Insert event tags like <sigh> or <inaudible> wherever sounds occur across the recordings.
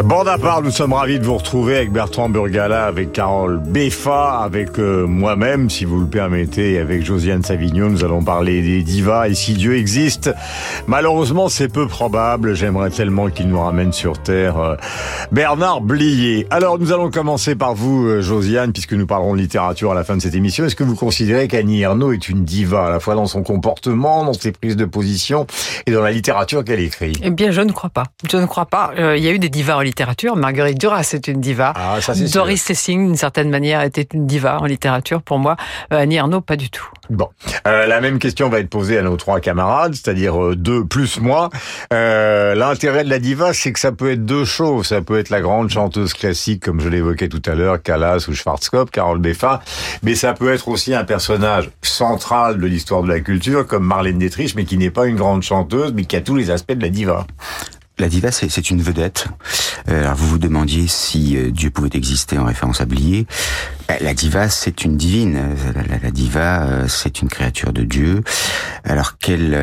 Bande à part, nous sommes ravis de vous retrouver avec Bertrand Burgala, avec Carole Beffa, avec euh, moi-même, si vous le permettez, et avec Josiane Savignon. Nous allons parler des divas et si Dieu existe. Malheureusement, c'est peu probable. J'aimerais tellement qu'il nous ramène sur Terre euh, Bernard Blier. Alors, nous allons commencer par vous, euh, Josiane, puisque nous parlerons de littérature à la fin de cette émission. Est-ce que vous considérez qu'Annie Ernaux est une diva, à la fois dans son comportement, dans ses prises de position et dans la littérature qu'elle écrit? Eh bien, je ne crois pas. Je ne crois pas. Il y a eu des divas littérature. Marguerite Duras est une diva. Ah, Doris Lessing, d'une certaine manière, était une diva en littérature. Pour moi, euh, Annie Ernaux, pas du tout. Bon, euh, la même question va être posée à nos trois camarades, c'est-à-dire euh, deux plus moi. L'intérêt de la diva, c'est que ça peut être deux choses. Ça peut être la grande chanteuse classique, comme je l'évoquais tout à l'heure, Callas ou Schwarzkopf, Carole Beffa, mais ça peut être aussi un personnage central de l'histoire de la culture, comme Marlène Dietrich, mais qui n'est pas une grande chanteuse, mais qui a tous les aspects de la diva. La diva, c'est une vedette. Euh, alors vous vous demandiez si euh, Dieu pouvait exister en référence à Blier. Euh, la diva, c'est une divine. La, diva, c'est une créature de Dieu. Alors qu'elle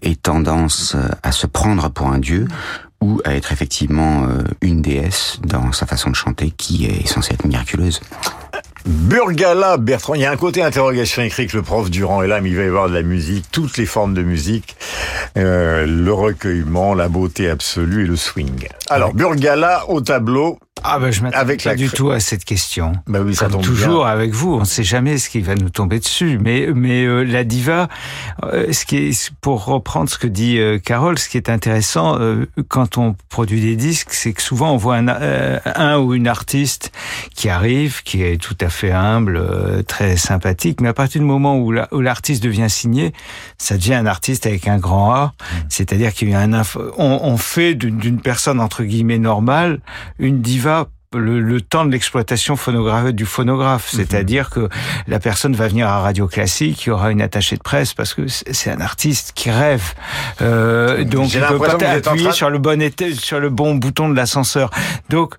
ait tendance à se prendre pour un Dieu ou à être effectivement une déesse dans sa façon de chanter qui est censée être miraculeuse? Burgala Bertrand, il y a un côté interrogation écrit que le prof Durand est là, mais il va y avoir de la musique, toutes les formes de musique, euh, le recueillement, la beauté absolue et le swing. Alors, Burgala au tableau, ah ben je m'attends pas du tout à cette question. Bah oui, ça Comme toujours avec vous, on ne sait jamais ce qui va nous tomber dessus. Mais mais euh, la diva, euh, ce qui est pour reprendre ce que dit euh, Carole, ce qui est intéressant quand on produit des disques, c'est que souvent on voit un, un ou une artiste qui arrive, qui est tout à fait humble, très sympathique, mais à partir du moment où l'artiste devient signé, ça devient un artiste avec un grand A. Mmh. C'est-à-dire qu'il y a un on, on fait d'une personne entre guillemets normale une diva va le, temps de l'exploitation phonographe du phonographe, mhm. c'est-à-dire que la personne va venir à Radio Classique, il y aura une attachée de presse parce que c'est un artiste qui rêve, euh, donc il peut pas appuyer sur le bon sur le bon bouton de l'ascenseur. Donc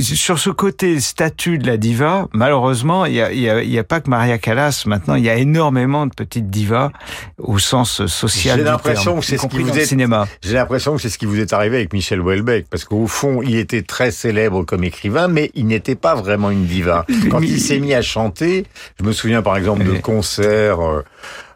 sur ce côté statut de la diva, malheureusement, il y a, y, y a, pas que Maria Callas. Maintenant, il y a énormément de petites divas au sens social. J'ai l'impression que c'est ce qui vous est cinéma. J'ai l'impression que c'est ce qui vous est arrivé avec Michel Houellebecq, parce qu'au fond, il était très célèbre comme écrivain mais il n'était pas vraiment une diva. Quand il s'est mis à chanter, je me souviens par exemple de concerts euh,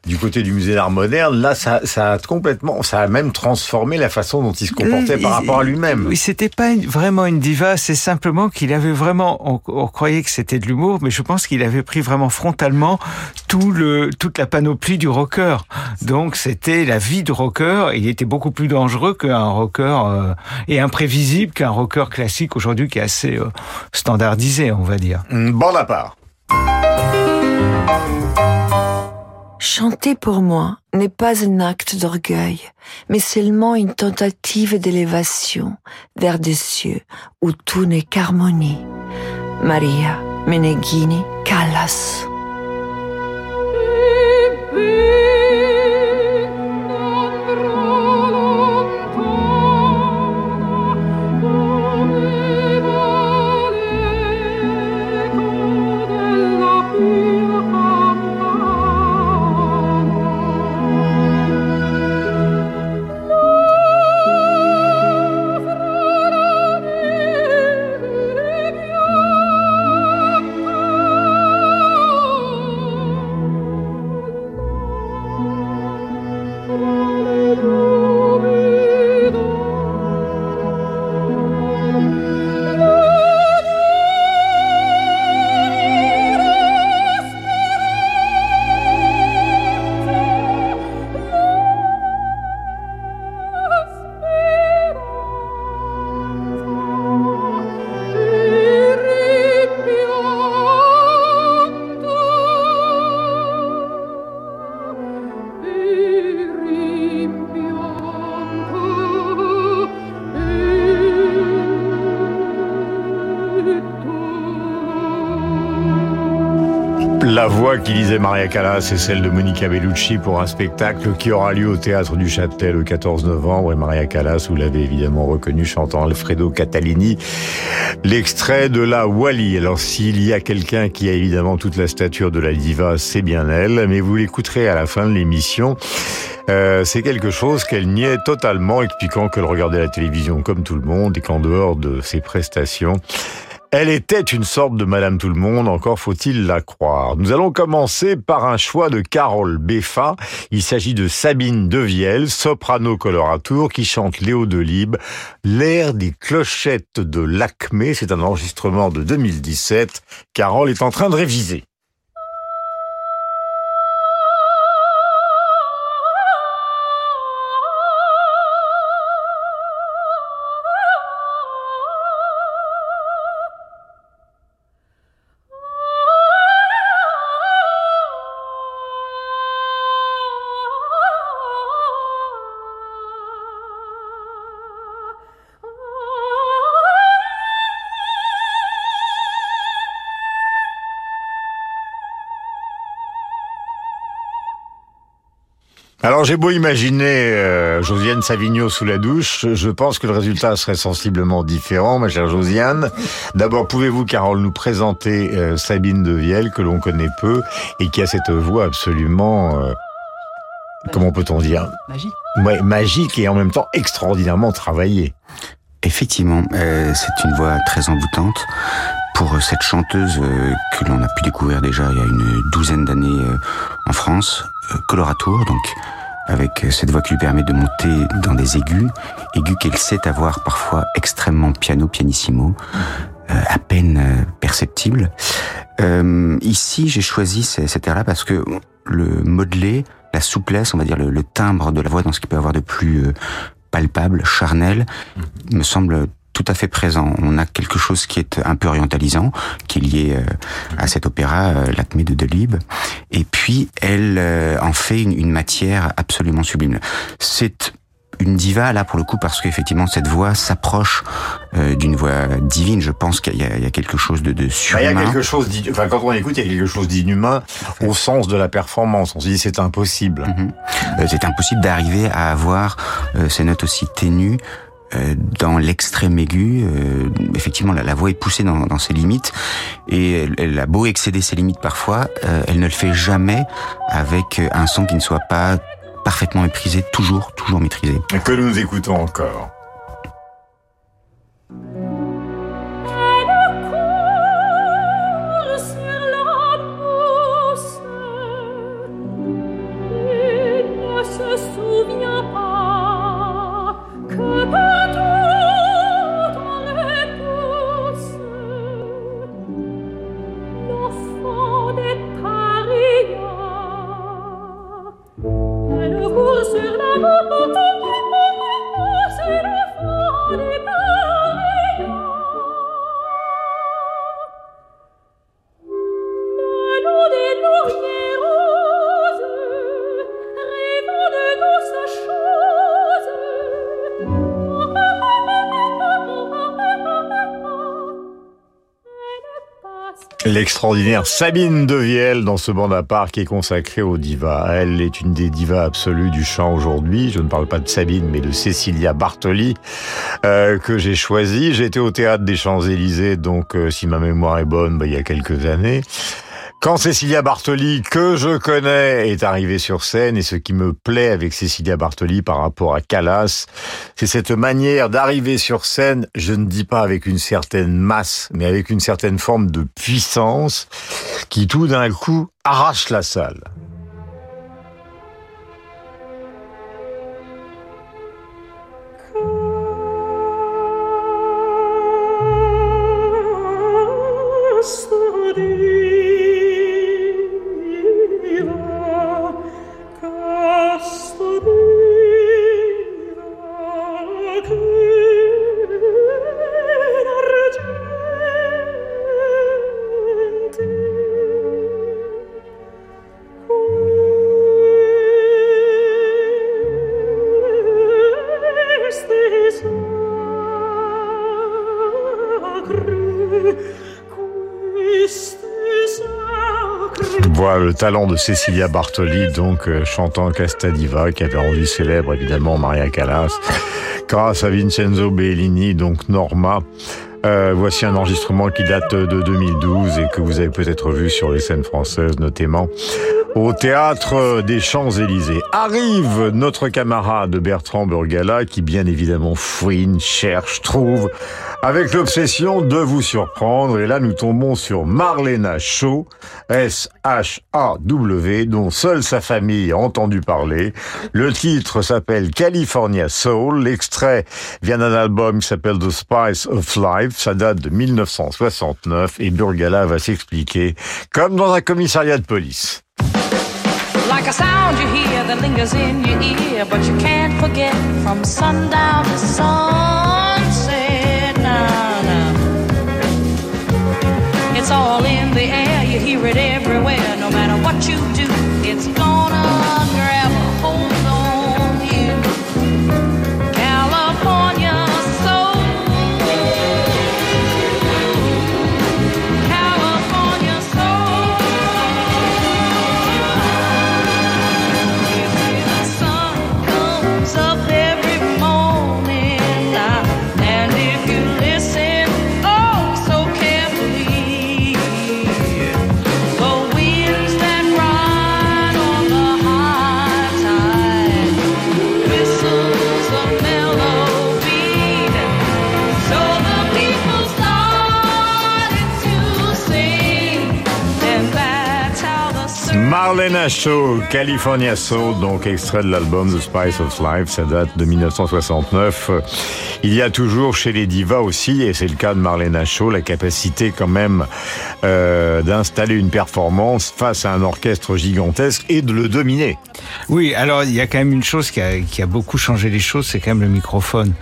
du côté du musée d'art moderne, là, ça, ça, a complètement, ça a même transformé la façon dont il se comportait par rapport à lui-même. Oui, c'était pas vraiment une diva, c'est simplement qu'il avait vraiment, on, croyait que c'était de l'humour, mais je pense qu'il avait pris vraiment frontalement tout le, toute la panoplie du rocker. Donc, c'était la vie de rocker. Il était beaucoup plus dangereux qu'un rocker euh, et imprévisible qu'un rocker classique aujourd'hui qui est assez euh, standardisé, on va dire. Bon à part. Chanter pour moi n'est pas un acte d'orgueil, mais seulement une tentative d'élévation vers des cieux où tout n'est qu'harmonie. Maria Meneghini Callas. La voix qui lisait Maria Callas est celle de Monica Bellucci pour un spectacle qui aura lieu au Théâtre du Châtelet le 14 novembre. Et Maria Callas, vous l'avez évidemment reconnu chantant Alfredo Catalini, l'extrait de la Wally. Alors s'il y a quelqu'un qui a évidemment toute la stature de la diva, c'est bien elle, mais vous l'écouterez à la fin de l'émission. Euh, c'est quelque chose qu'elle niait totalement, expliquant qu'elle regardait la télévision comme tout le monde et qu'en dehors de ses prestations, elle était une sorte de Madame Tout le Monde, encore faut-il la croire. Nous allons commencer par un choix de Carole Beffa. Il s'agit de Sabine Devielle, soprano coloratour, qui chante Léo Delibes, l'air des clochettes de l'Acmé. C'est un enregistrement de 2017. Carole est en train de réviser. Alors j'ai beau imaginer euh, Josiane Savigno sous la douche, je pense que le résultat serait sensiblement différent, ma chère Josiane. D'abord, pouvez-vous, Carole, nous présenter euh, Sabine de Vielle, que l'on connaît peu, et qui a cette voix absolument... Euh, comment peut-on dire? Magique. Ouais, magique et en même temps extraordinairement travaillée. Effectivement, euh, c'est une voix très envoûtante pour cette chanteuse euh, que l'on a pu découvrir déjà il y a une douzaine d'années euh, en France, euh, coloratour, donc avec cette voix qui lui permet de monter dans des aigus, aigus qu'elle sait avoir parfois extrêmement piano, pianissimo, à peine perceptible. ici, j'ai choisi cet air-là parce que le modelé, la souplesse, on va dire le, le, timbre de la voix dans ce qu'il peut avoir de plus palpable, charnel, me semble tout à fait présent. On a quelque chose qui est un peu orientalisant, qui est lié euh, à cet opéra, euh, l'Acmé de Delibes. Et puis, elle euh, en fait une, une matière absolument sublime. C'est une diva là pour le coup parce qu'effectivement cette voix s'approche euh, d'une voix divine. Je pense qu'il y, y, a quelque chose de, de surhumain. Il y a quelque chose, enfin quand on écoute, il y a quelque chose d'inhumain au sens de la performance. On se dit c'est impossible. Mm -hmm. c'est impossible d'arriver à avoir euh, ces notes aussi ténues euh, dans l'extrême aigu, euh, effectivement, la, la, voix est poussée dans, dans ses limites et elle, elle, a beau excéder ses limites parfois, euh, elle ne le fait jamais avec un son qui ne soit pas parfaitement maîtrisé, toujours, toujours maîtrisé. Que nous écoutons encore. L'extraordinaire Sabine Devielle dans ce bande à part qui est consacré aux divas. Elle est une des divas absolues du chant aujourd'hui. Je ne parle pas de Sabine, mais de Cecilia Bartoli euh, que j'ai choisi. J'ai été au théâtre des Champs-Élysées, donc euh, si ma mémoire est bonne, bah, il y a quelques années. Quand Cecilia Bartoli, que je connais, est arrivée sur scène, et ce qui me plaît avec Cecilia Bartoli par rapport à Callas, c'est cette manière d'arriver sur scène, je ne dis pas avec une certaine masse, mais avec une certaine forme de puissance, qui tout d'un coup arrache la salle. Le talent de Cecilia Bartoli, donc euh, chantant Casta Diva, qui avait rendu célèbre évidemment Maria Callas, grâce à Vincenzo Bellini, donc Norma. Euh, voici un enregistrement qui date de 2012 et que vous avez peut-être vu sur les scènes françaises, notamment au théâtre des Champs-Élysées. Arrive notre camarade Bertrand Burgala qui bien évidemment fouine, cherche, trouve, avec l'obsession de vous surprendre. Et là, nous tombons sur Marlena Shaw, S-H-A-W, dont seule sa famille a entendu parler. Le titre s'appelle California Soul. L'extrait vient d'un album qui s'appelle The Spice of Life. Ça date de 1969 et Burgala va s'expliquer comme dans un commissariat de police. Like a sound you hear that lingers in your ear, but you can't forget from sundown to sunset. Nah, nah. It's all in the air, you hear it everywhere. No matter what you do, Shaw, California Soul, donc extrait de l'album The Spice of Life, ça date de 1969. Il y a toujours chez les divas aussi, et c'est le cas de Marlena Shaw, la capacité quand même euh, d'installer une performance face à un orchestre gigantesque et de le dominer. Oui, alors il y a quand même une chose qui a, beaucoup changé les choses, c'est quand même le microphone.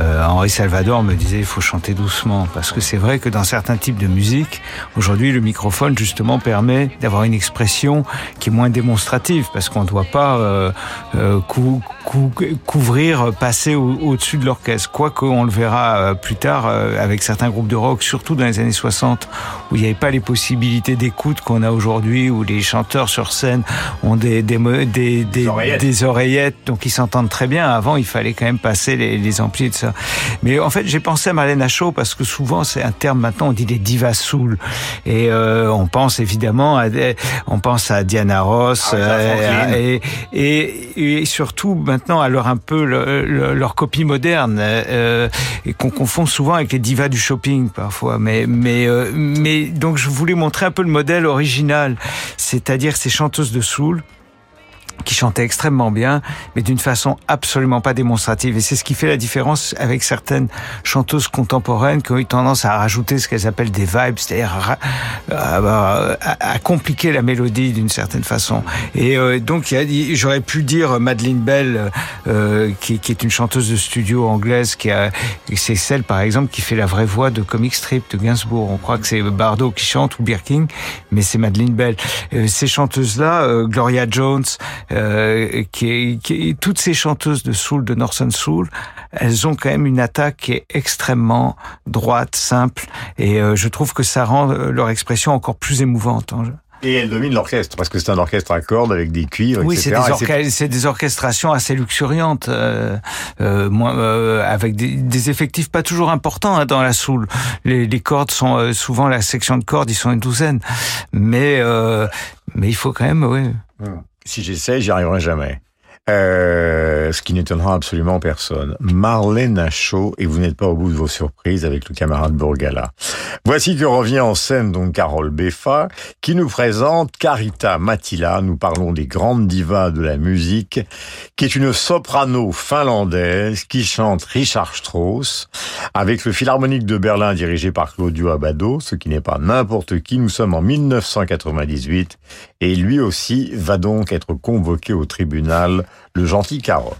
Euh, Henri Salvador me disait il faut chanter doucement parce que c'est vrai que dans certains types de musique, aujourd'hui le microphone justement permet d'avoir une expression qui est moins démonstrative parce qu'on ne doit pas euh, euh, cou- cou- couvrir, passer au- au-dessus de l'orchestre. Quoique on le verra euh, plus tard euh, avec certains groupes de rock, surtout dans les années 60, où il n'y avait pas les possibilités d'écoute qu'on a aujourd'hui, où les chanteurs sur scène ont des, des, des, des, oreillettes. donc ils s'entendent très bien. Avant, il fallait quand même passer les, les amplis et tout ça. Mais en fait, j'ai pensé à Marlène Shaw parce que souvent, c'est un terme maintenant, on dit les divas soul. Et euh, on pense évidemment à des- on pense à Diana Ross Aretha Franklin. et, et, et surtout maintenant à leur un peu le- le- leur copie moderne euh, et qu'on confond souvent avec les divas du shopping parfois. Mais mais euh, mais donc je voulais montrer un peu le modèle original, c'est-à-dire ces chanteuses de soul qui chantaient extrêmement bien, mais d'une façon absolument pas démonstrative. Et c'est ce qui fait la différence avec certaines chanteuses contemporaines qui ont eu tendance à rajouter ce qu'elles appellent des vibes, c'est-à-dire à, à- à- compliquer la mélodie d'une certaine façon. Et euh, donc, j'aurais pu dire Madeleine Bell, euh, qui, qui est une chanteuse de studio anglaise, qui a, c'est celle par exemple qui fait la vraie voix de comic strip de Gainsbourg. On croit que c'est Bardot qui chante ou Birkin, mais c'est Madeleine Bell. Euh, ces chanteuses-là, euh, Gloria Jones, euh, qui, est, qui est- toutes ces chanteuses de soul, de Northern Soul, elles ont quand même une attaque qui est extrêmement droite, simple, et euh, je trouve que ça rend euh, leur expression encore plus émouvante. hein. Et elle domine l'orchestre, parce que c'est un orchestre à cordes avec des cuivres, Oui, c'est etc. des, Et c'est- des orchestrations assez luxuriantes, euh, euh, moins, euh, avec des, des effectifs pas toujours importants hein, dans la soul. Les, les cordes sont souvent la section de cordes, ils sont une douzaine, mais euh, mais il faut quand même, oui. Si j'essaie, j'y arriverai jamais. Euh, ce qui n'étonnera absolument personne. Marlène Shaw, et vous n'êtes pas au bout de vos surprises avec le camarade Bourgala. Voici que revient en scène donc Carole Beffa, qui nous présente Carita Matila. Nous parlons des grandes divas de la musique, qui est une soprano finlandaise qui chante Richard Strauss avec le Philharmonique de Berlin dirigé par Claudio Abbado, ce qui n'est pas n'importe qui. Nous sommes en 1998 et lui aussi va donc être convoqué au tribunal, le gentil Carole.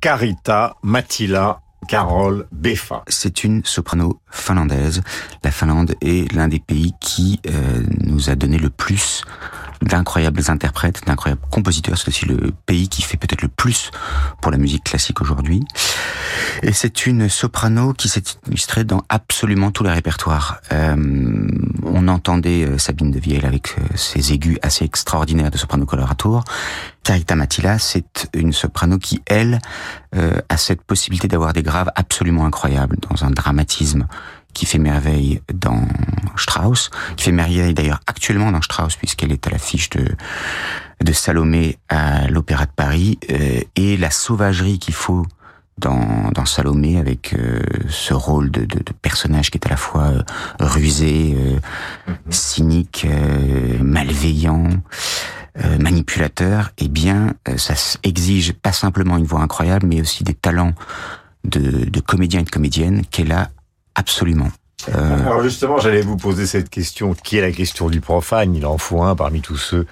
Carita Matila Carole Beffa. C'est une soprano finlandaise. La Finlande est l'un des pays qui euh, nous a donné le plus d'incroyables interprètes, d'incroyables compositeurs. C'est aussi le pays qui fait peut-être le plus pour la musique classique aujourd'hui. Et c'est une soprano qui s'est illustrée dans absolument tous les répertoires. Euh, on entendait euh, Sabine de Vielle avec euh, ses aigus assez extraordinaires de soprano coloratour. Carita Matila, c'est une soprano qui, elle, euh, a cette possibilité d'avoir des graves absolument incroyables dans un dramatisme qui fait merveille dans Strauss, qui fait merveille d'ailleurs actuellement dans Strauss puisqu'elle est à l'affiche de de Salomé à l'Opéra de Paris euh, et la sauvagerie qu'il faut dans, dans Salomé avec euh, ce rôle de, de, de, personnage qui est à la fois euh, rusé, euh, cynique, euh, malveillant, euh, manipulateur, eh bien, ça exige pas simplement une voix incroyable, mais aussi des talents de, de comédien et de comédienne qu'elle a absolument. Euh... Alors justement, j'allais vous poser cette question, qui est la question du profane. Il en faut un parmi tous ceux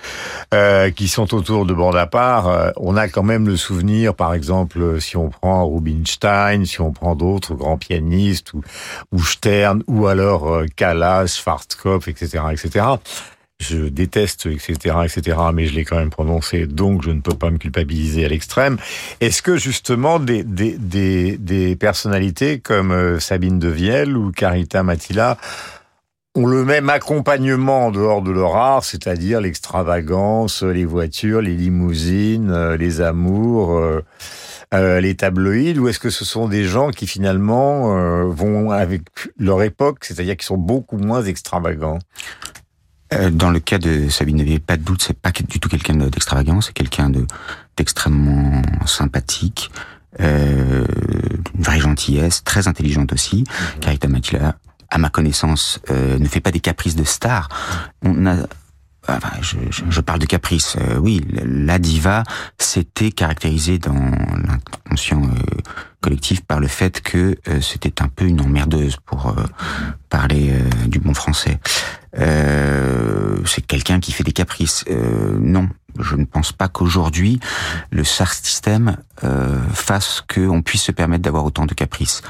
euh, qui sont autour de Bordapart. Euh, on a quand même le souvenir, par exemple, si on prend Rubinstein, si on prend d'autres grands pianistes, ou, ou Stern, ou alors euh, Callas, Schwarzkopf, etc., etc je déteste, etc., etc., mais je l'ai quand même prononcé, donc je ne peux pas me culpabiliser à l'extrême. Est-ce que justement des, des, des, des personnalités comme euh, Sabine de Vielle ou Carita Matila ont le même accompagnement en dehors de leur art, c'est-à-dire l'extravagance, les voitures, les limousines, euh, les amours, euh, les tabloïds, ou est-ce que ce sont des gens qui finalement euh, vont avec leur époque, c'est-à-dire qui sont beaucoup moins extravagants? euh, dans le cas de Sabine Nevier, pas de doute, c'est pas du tout quelqu'un d'extravagant, c'est quelqu'un de d'extrêmement sympathique, euh, une vraie gentillesse, très intelligente aussi. Mmh. Carita Matila, à ma connaissance, euh, ne fait pas des caprices de star. On a Je, parle de caprice. Euh, oui, la diva s'était caractérisée dans l'inconscient euh, collectif par le fait que euh, c'était un peu une emmerdeuse pour parler du bon français. c'est quelqu'un qui fait des caprices. non, je ne pense pas qu'aujourd'hui le SAR système euh, fasse qu'on puisse se permettre d'avoir autant de caprices.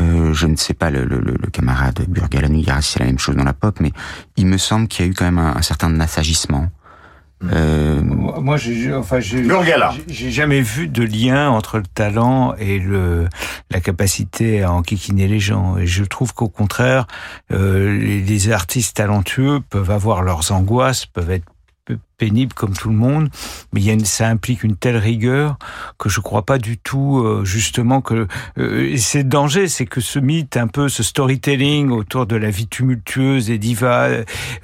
Euh, je ne sais pas le, le, le camarade Burgala nous dira si c'est la même chose dans la pop, mais il me semble qu'il y a eu quand même un, un certain assagissement. Euh... Moi, j'ai, enfin, j'ai, j'ai jamais vu de lien entre le talent et le la capacité à enquiquiner les gens. Et je trouve qu'au contraire, euh, les, les artistes talentueux peuvent avoir leurs angoisses, peuvent être pénible comme tout le monde, mais ça implique une telle rigueur que je crois pas du tout euh, justement que euh, c'est le danger, c'est que ce mythe, un peu ce storytelling autour de la vie tumultueuse et diva,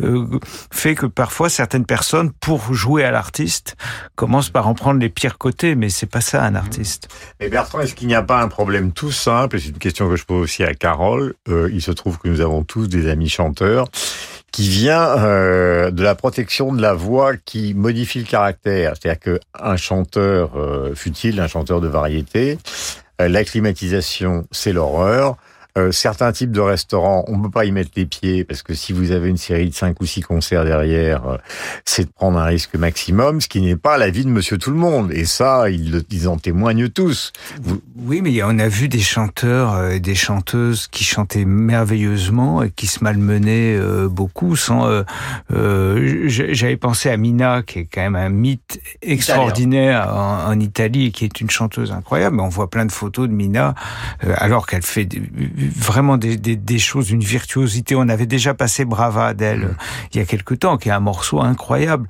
euh, fait que parfois certaines personnes, pour jouer à l'artiste, commencent par en prendre les pires côtés, mais c'est pas ça un artiste. Et Bertrand, est-ce qu'il n'y a pas un problème tout simple? Et c'est une question que je pose aussi à Carole. Euh, il se trouve que nous avons tous des amis chanteurs qui vient euh, de la protection de la voix qui modifie le caractère. C'est-à-dire qu'un chanteur, euh, fut-il un chanteur de variété, euh, la climatisation, c'est l'horreur. Euh, certains types de restaurants, on ne peut pas y mettre les pieds parce que si vous avez une série de cinq ou six concerts derrière, euh, c'est de prendre un risque maximum, ce qui n'est pas la vie de Monsieur Tout le Monde. Et ça, ils, ils en témoignent tous. Vous... Oui, mais on a vu des chanteurs et des chanteuses qui chantaient merveilleusement et qui se malmenaient euh, beaucoup. Sans, euh, euh, j'avais pensé à Mina, qui est quand même un mythe extraordinaire en, en, Italie et qui est une chanteuse incroyable. On voit plein de photos de Mina alors qu'elle fait vraiment des, des, des, choses, une virtuosité. On avait déjà passé Brava d'elle mmh. il y a quelque temps, qui est un morceau incroyable.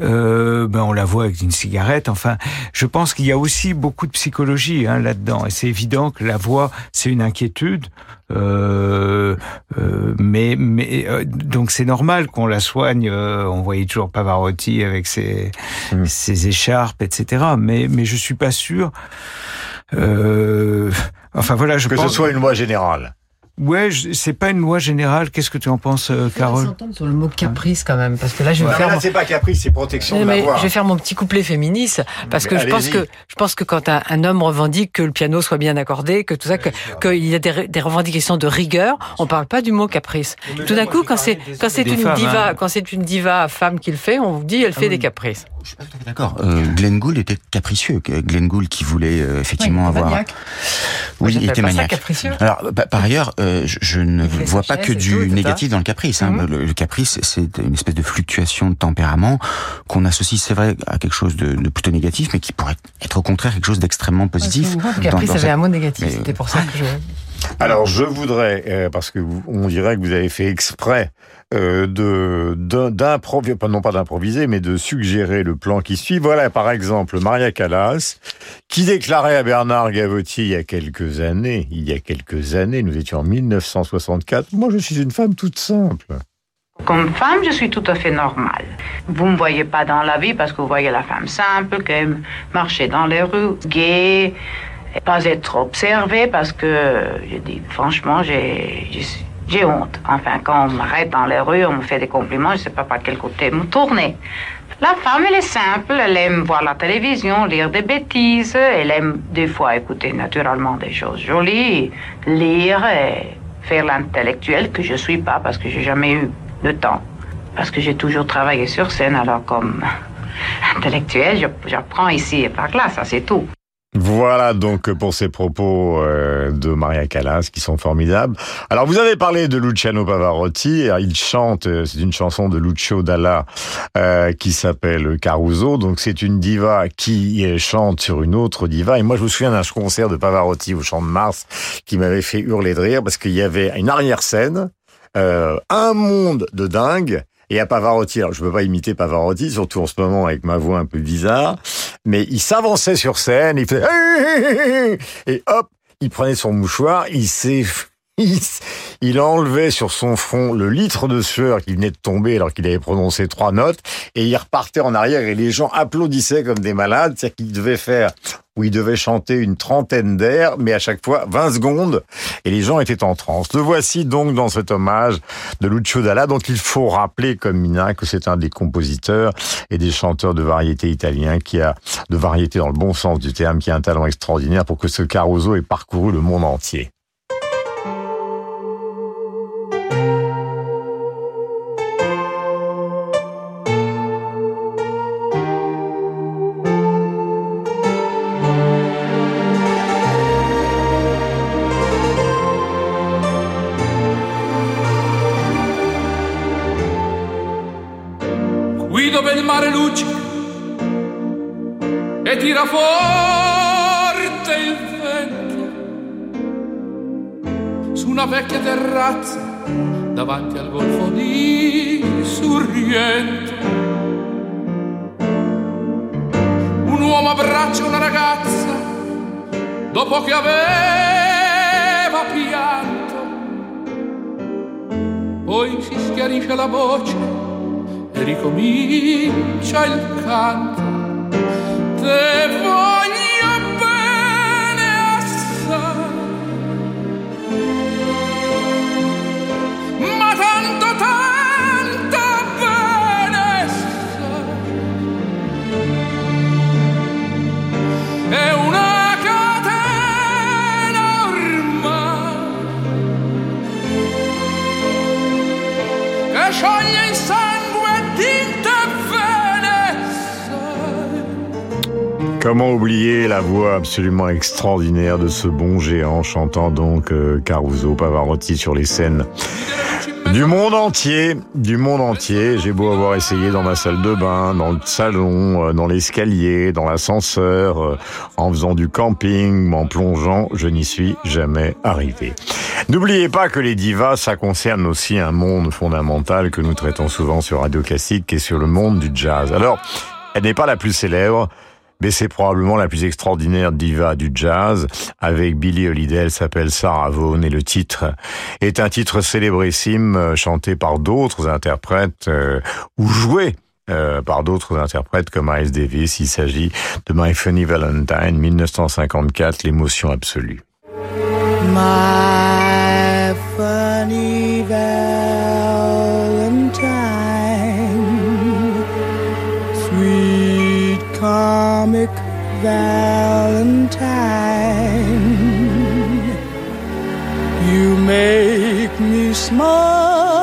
Euh, ben on la voit avec une cigarette. Enfin, je pense qu'il y a aussi beaucoup de psychologie hein, là-dedans. Et c'est évident que la voix, c'est une inquiétude. Euh, euh, mais mais euh, donc c'est normal qu'on la soigne. Euh, on voyait toujours Pavarotti avec ses, mmh. ses écharpes, etc. Mais mais je suis pas sûr. Enfin voilà, je que pense... ce soit une loi générale. Ouais, c'est pas une loi générale. Qu'est-ce que tu en penses, euh, Carole s'entendre sur le mot caprice quand même, parce que là, je vais ouais, faire. Là, mon... c'est pas caprice, c'est protection mais, de la voix. Je vais faire mon petit couplet féministe, parce que je pense que je pense que quand un, un, homme revendique que le piano soit bien accordé, que tout ça, que qu'il y a des, des, revendications de rigueur, on parle pas du mot caprice. Mais tout d'un coup, quand c'est quand c'est une femmes, diva, hein. quand c'est une diva femme qui le fait, on vous dit elle fait ah, des caprices. Je suis pas tout à fait d'accord. Euh, Glenn Gould était capricieux. Glenn Gould qui voulait euh, effectivement Oui, avoir. maniaque. Oui, il était maniaque. capricieux. Alors, bah, par ailleurs, euh, je, je ne vois pas que du tout, négatif dans le caprice. Hein. Mhm. Le, le caprice, c'est une espèce de fluctuation de tempérament qu'on associe, c'est vrai, à quelque chose de, de plutôt négatif, mais qui pourrait être au contraire quelque chose d'extrêmement positif. Le dans- caprice dans avait cette- un mot négatif. C'était pour ça que je. <laughs> Alors je voudrais, euh, parce que on dirait que vous avez fait exprès euh, de non pas d'improviser, mais de suggérer le plan qui suit. Voilà par exemple Maria Callas, qui déclarait à Bernard Gavotti il y a quelques années, il y a quelques années, nous étions en 1964, moi je suis une femme toute simple. Comme femme, je suis tout à fait normale. Vous me voyez pas dans la vie parce que vous voyez la femme simple qui aime marcher dans les rues, gay, pas être observée parce que, je dis franchement, j'ai honte. Enfin, quand on m'arrête dans les rues, on me fait des compliments, je sais pas par quel côté me tourner. La femme, elle est simple, elle aime voir la télévision, lire des bêtises, elle aime des fois écouter naturellement des choses jolies, lire et faire l'intellectuel que je suis pas parce que j'ai jamais eu le temps. Parce que j'ai toujours travaillé sur scène, alors comme <laughs> intellectuel, j'apprends ici et par là, ça c'est tout. Voilà donc pour ces propos euh, de Maria Callas qui sont formidables. Alors vous avez parlé de Luciano Pavarotti, Alors, il chante, euh, c'est une chanson de Lucio Dalla euh, qui s'appelle Caruso, donc c'est une diva qui euh, chante sur une autre diva. Et moi je me souviens d'un concert de Pavarotti au Champ de Mars qui m'avait fait hurler de rire parce qu'il y avait une arrière-scène, euh, un monde de dingue. Et à Pavarotti, alors je peux pas imiter Pavarotti, surtout en ce moment avec ma voix un peu bizarre, mais il s'avançait sur scène, il faisait <laughs> et hop, il prenait son mouchoir, il s'est il, il enlevait sur son front le litre de sueur qui venait de tomber alors qu'il avait prononcé trois notes et il repartait en arrière et les gens applaudissaient comme des malades, c'est-à-dire qu'il devait faire où il devait chanter une trentaine d'airs, mais à chaque fois 20 secondes, et les gens étaient en transe. Le voici donc dans cet hommage de Lucio Dalla, dont il faut rappeler, comme Mina, que c'est un des compositeurs et des chanteurs de variété italiens qui a, de variété dans le bon sens du terme, qui a un talent extraordinaire pour que ce Caruso ait parcouru le monde entier. Mare luccica e tira forte il vento su una vecchia terrazza davanti al golfo di Sorrento un uomo abbraccia una ragazza dopo che aveva pianto. Poi si schiarisce la voce ricomincia il canto. Te voglio Comment oublier la voix absolument extraordinaire de ce bon géant chantant donc euh, Caruso Pavarotti sur les scènes du monde entier, du monde entier. J'ai beau avoir essayé dans ma salle de bain, dans le salon, euh, dans l'escalier, dans l'ascenseur, euh, en faisant du camping, en plongeant, je n'y suis jamais arrivé. N'oubliez pas que les divas, ça concerne aussi un monde fondamental que nous traitons souvent sur Radio Classique, est sur le monde du jazz. Alors, elle n'est pas la plus célèbre, mais c'est probablement la plus extraordinaire diva du jazz. Avec Billie Holiday, elle s'appelle Sarah Vaughan et le titre est un titre célébrissime euh, chanté par d'autres interprètes euh, ou joué euh, par d'autres interprètes comme Miles Davis. Il s'agit de My Funny Valentine, 1954, l'émotion absolue. My funny Valentine, comic Valentine, you make me smile.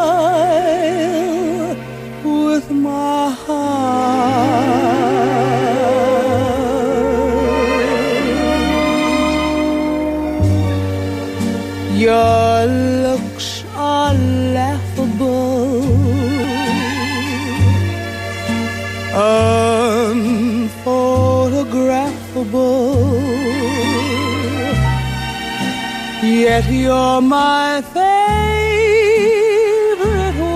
That you're my favorite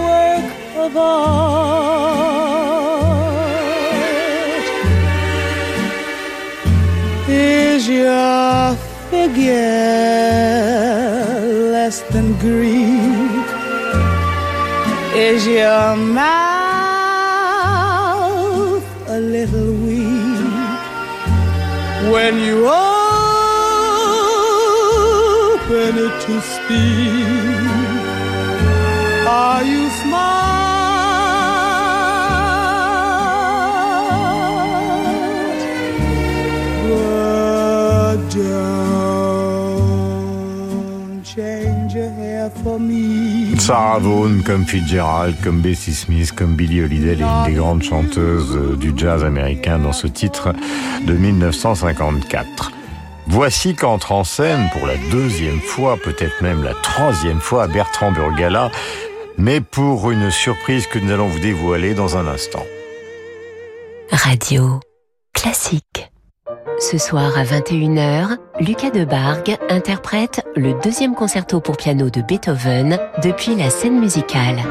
work of art. Is your figure less than Greek? Is your mouth a little weak when you open Sarah Vaughan, comme Fitzgerald, comme Bessie Smith, comme Billie Holiday, une des grandes chanteuses euh, du jazz américain dans ce titre de 1954. Voici qu'entre en scène pour la deuxième fois, peut-être même la troisième fois, Bertrand Burgala, mais pour une surprise que nous allons vous dévoiler dans un instant. Radio classique. Ce soir à 21h, Lucas Debargue interprète le deuxième concerto pour piano de Beethoven depuis la scène musicale.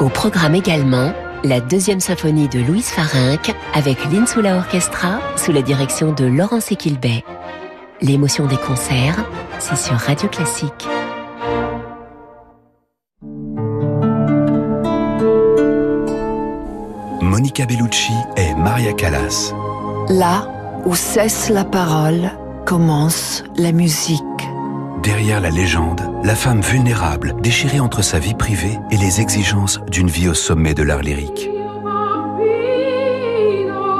Au programme également, la deuxième symphonie de Louise Farinck avec l'Insula Orchestra sous la direction de Laurence Equilbet. L'émotion des concerts, c'est sur Radio Classique. Monica Bellucci et Maria Callas. Là où cesse la parole, commence la musique. Derrière la légende, la femme vulnérable, déchirée entre sa vie privée et les exigences d'une vie au sommet de l'art lyrique.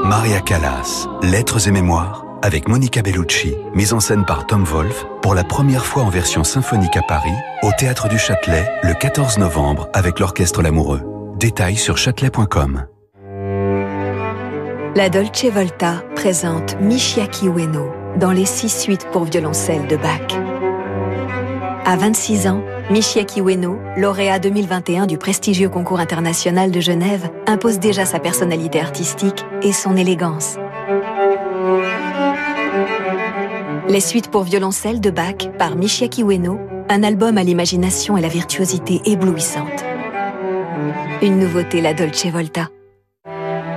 Maria Callas, Lettres et Mémoires, avec Monica Bellucci, mise en scène par Tom Wolfe, pour la première fois en version symphonique à Paris, au Théâtre du Châtelet, le 14 novembre, avec l'Orchestre L'Amoureux. Détails sur châtelet.com. La Dolce Volta présente Michiaki Ueno dans les six suites pour violoncelle de Bach. À 26 ans, Michiaki Ueno, lauréat 2021 du prestigieux concours international de Genève, impose déjà sa personnalité artistique et son élégance. Les suites pour violoncelle de Bach par Michiaki Ueno, un album à l'imagination et la virtuosité éblouissante. Une nouveauté, la Dolce Volta.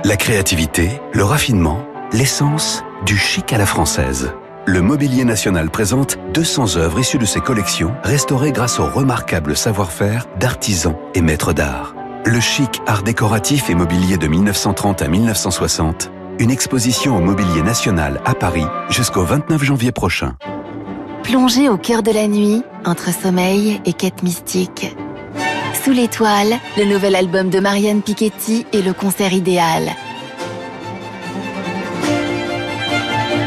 La créativité, le raffinement, l'essence du chic à la française. Le Mobilier National présente 200 œuvres issues de ses collections, restaurées grâce au remarquable savoir-faire d'artisans et maîtres d'art. Le chic art décoratif et mobilier de 1930 à 1960, une exposition au Mobilier National à Paris jusqu'au 29 janvier prochain. Plongez au cœur de la nuit, entre sommeil et quête mystique. Sous l'étoile, le nouvel album de Marianne Piketty et le concert idéal.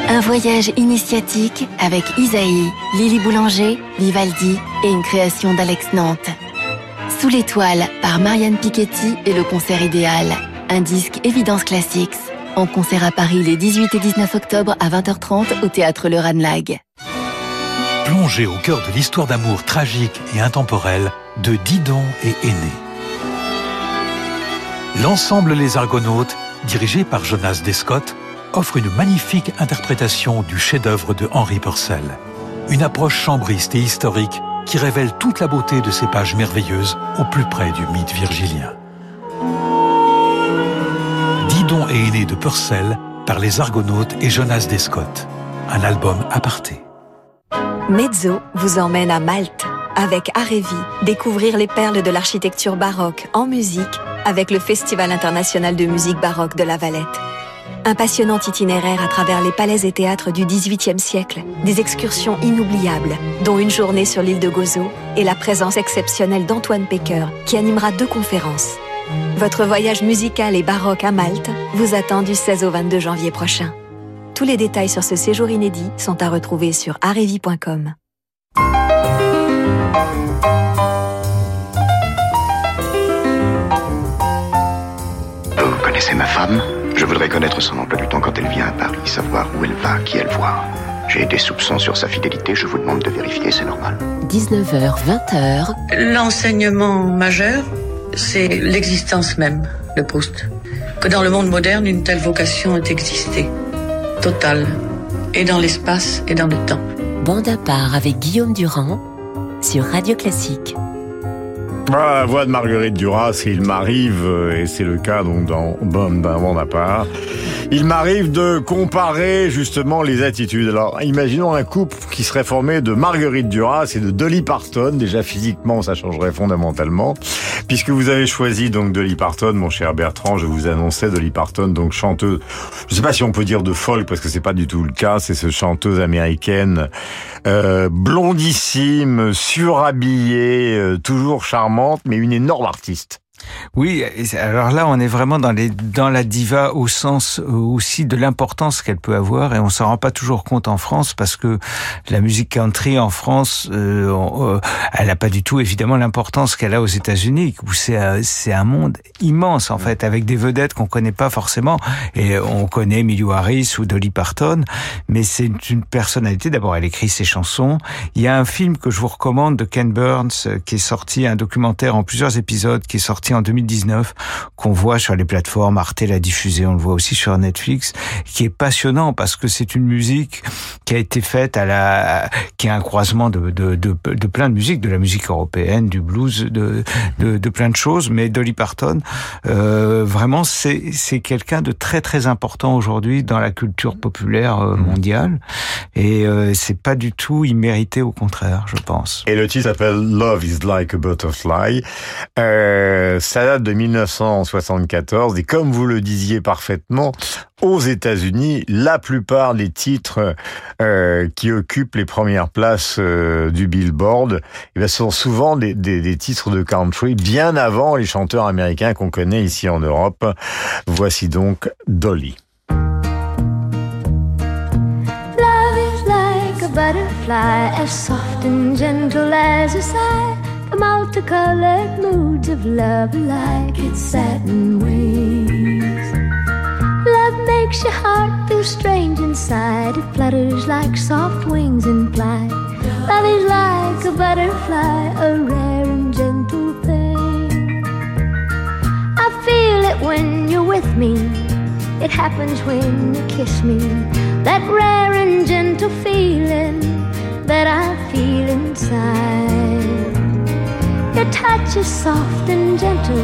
Un voyage initiatique avec Isaïe, Lily Boulanger, Vivaldi et une création d'Alex Nantes. Sous l'étoile par Marianne Piketty et le concert idéal. Un disque Évidence Classics. En concert à Paris les 18 et 19 octobre à 20h30 au théâtre Le Ranlag. Plongez au cœur de l'histoire d'amour tragique et intemporelle de Didon et Aîné. L'ensemble Les Argonautes, dirigé par Jonas Descott, offre une magnifique interprétation du chef-d'œuvre de Henri Purcell. Une approche chambriste et historique qui révèle toute la beauté de ces pages merveilleuses au plus près du mythe virgilien. Didon et Aîné de Purcell par les Argonautes et Jonas Descott. Un album aparté. Mezzo vous emmène à Malte avec Arevi, découvrir les perles de l'architecture baroque en musique avec le Festival international de musique baroque de la Valette. Un passionnant itinéraire à travers les palais et théâtres du XVIIIe siècle, des excursions inoubliables, dont une journée sur l'île de Gozo et la présence exceptionnelle d'Antoine Pecker, qui animera deux conférences. Votre voyage musical et baroque à Malte vous attend du 16 au 22 janvier prochain. Tous les détails sur ce séjour inédit sont à retrouver sur arevi.com. Vous connaissez ma femme? Je voudrais connaître son emploi du temps quand elle vient à Paris, savoir où elle va, qui elle voit. J'ai des soupçons sur sa fidélité, je vous demande de vérifier, c'est normal. 19h, 20h. L'enseignement majeur, c'est l'existence même de Proust. Que dans le monde moderne, une telle vocation ait existé. Totale. Et dans l'espace et dans le temps. Bande à part avec Guillaume Durand sur Radio Classique. Voilà la voix de Marguerite Duras, il m'arrive, euh, et c'est le cas donc dans Bande d'un Bande à part, il m'arrive de comparer justement les attitudes. Alors, imaginons un couple qui serait formé de Marguerite Duras et de Dolly Parton. Déjà physiquement, ça changerait fondamentalement. Puisque vous avez choisi donc Dolly Parton, mon cher Bertrand, je vous annonçais Dolly Parton, donc chanteuse. Je sais pas si on peut dire de folk parce que c'est pas du tout le cas. C'est ce chanteuse américaine, euh, blondissime, surhabillée, euh, toujours charmante, mais une énorme artiste. Oui, alors là, on est vraiment dans, les, dans la diva au sens euh, aussi de l'importance qu'elle peut avoir et on s'en rend pas toujours compte en France parce que la musique country en France, euh, euh elle n'a pas du tout évidemment l'importance qu'elle a aux États-Unis où c'est euh, c'est un monde immense en fait avec des vedettes qu'on connaît pas forcément et on connaît Emilio Harris ou Dolly Parton, mais c'est une personnalité. D'abord, elle écrit ses chansons. Il y a un film que je vous recommande de Ken Burns qui est sorti, un documentaire en plusieurs épisodes qui est sorti en 2019, qu'on voit sur les plateformes. Arte l'a diffusé, on le voit aussi sur Netflix, qui est passionnant parce que c'est une musique qui a été faite à la, qui est un croisement de, de, de, de plein de musiques, de la musique européenne, du blues, de, de, de plein de choses. Mais Dolly Parton, euh, vraiment, c'est, c'est quelqu'un de très très important aujourd'hui dans la culture populaire euh, mondiale. Et euh, c'est pas du tout immérité, au contraire, je pense. Et le titre s'appelle Love is like a butterfly. Euh, ça date de 1974 et comme vous le disiez parfaitement, aux États-Unis, la plupart des titres euh, qui occupent les premières places euh, du Billboard eh sont souvent des, des, titres de country bien avant les chanteurs américains qu'on connaît ici en Europe. Voici donc Dolly. Butterfly, as soft and gentle as a sigh. Multicolored moods of love like its satin wings. Love makes your heart feel strange inside. It flutters like soft wings in flight. Love is like a butterfly, a rare and gentle thing. I feel it when you're with me. It happens when you kiss me. That rare and gentle feeling that I feel inside. Your touch is soft and gentle,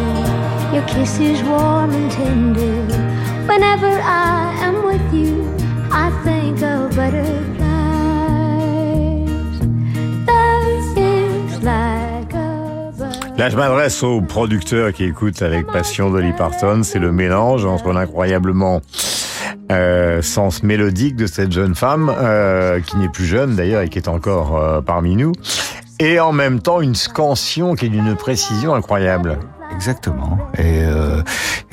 your kiss is warm and tender. Whenever I am with you, I think like a butterfly. Là, je m'adresse aux producteurs qui écoutent avec passion Dolly Parton. C'est le mélange entre l'incroyablement euh, sens mélodique de cette jeune femme, euh, qui n'est plus jeune d'ailleurs et qui est encore euh, parmi nous, et en même temps une scansion qui est d'une précision incroyable. Exactement. Et, euh,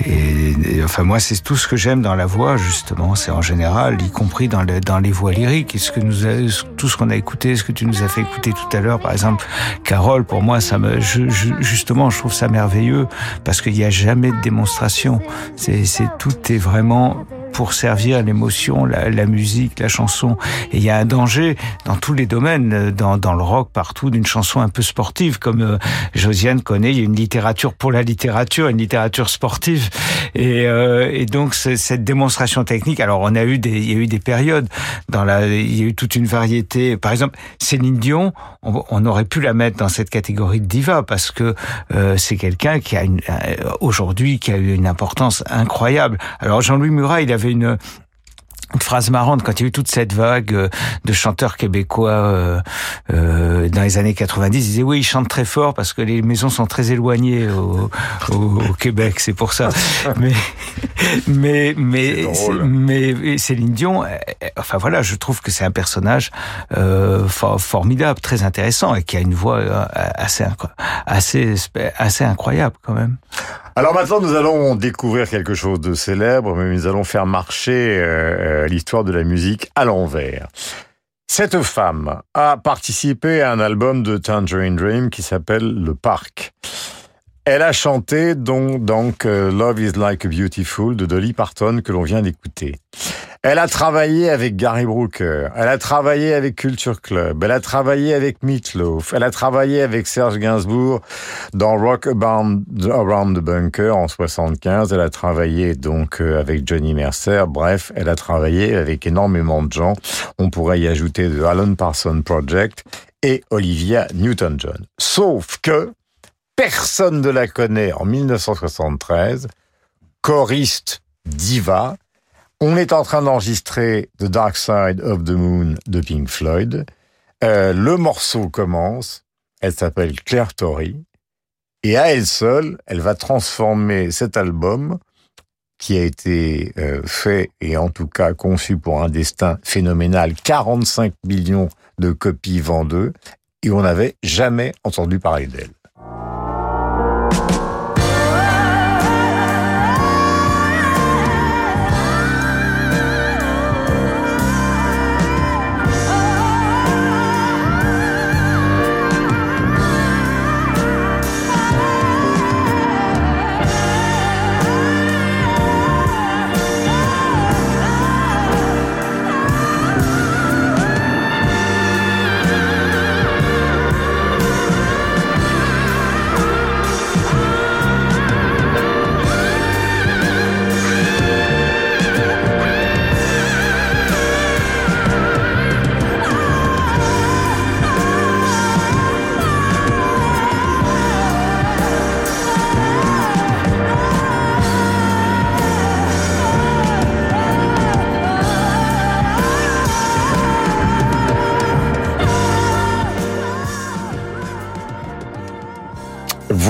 et, et, enfin moi c'est tout ce que j'aime dans la voix justement. C'est en général, y compris dans, le, dans les voix lyriques, ce que nous a, tout ce qu'on a écouté, ce que tu nous as fait écouter tout à l'heure, par exemple, Carole. Pour moi, ça me je, je, justement, je trouve ça merveilleux parce qu'il n'y a jamais de démonstration. C'est tout est vraiment pour servir l'émotion, la, la, musique, la chanson. Et il y a un danger dans tous les domaines, dans, dans le rock, partout, d'une chanson un peu sportive, comme euh, Josiane connaît. Il y a une littérature pour la littérature, une littérature sportive. Et, euh, et donc cette démonstration technique. Alors on a eu des, il y a eu des périodes dans la, il y a eu toute une variété. Par exemple, Céline Dion, on, on aurait pu la mettre dans cette catégorie de diva parce que euh, c'est quelqu'un qui a euh, aujourd'hui qui a eu une importance incroyable. Alors Jean-Louis Murat, il avait une une phrase marrante quand il y a eu toute cette vague euh, de chanteurs québécois euh, euh, dans les années 90. Il disait oui, ils chantent très fort parce que les maisons sont très éloignées au, au, au Québec, c'est pour ça. <laughs> mais mais mais mais Céline Dion, enfin voilà, je trouve que c'est un personnage euh, for, formidable, très intéressant et qui a une voix assez assez assez incroyable quand même. Alors maintenant, nous allons découvrir quelque chose de célèbre, mais nous allons faire marcher euh, l'histoire de la musique à l'envers. Cette femme a participé à un album de Tangerine Dream qui s'appelle Le Parc. Elle a chanté donc, donc euh, Love is Like a Beautiful de Dolly Parton que l'on vient d'écouter. Elle a travaillé avec Gary Brooker, elle a travaillé avec Culture Club, elle a travaillé avec Meatloaf, elle a travaillé avec Serge Gainsbourg dans Rock Around, the Bunker en 75, elle a travaillé donc euh, avec Johnny Mercer, bref, elle a travaillé avec énormément de gens. On pourrait y ajouter The Alan Parsons Project et Olivia Newton-John. Sauf que personne ne la connaît en 1973, choriste diva, on est en train d'enregistrer The Dark Side of the Moon de Pink Floyd. Euh, le morceau commence. Elle s'appelle Claire Torrey. Et à elle seule, elle va transformer cet album qui a été euh, fait et en tout cas conçu pour un destin phénoménal, 45 millions de copies vendues, et on n'avait jamais entendu parler d'elle.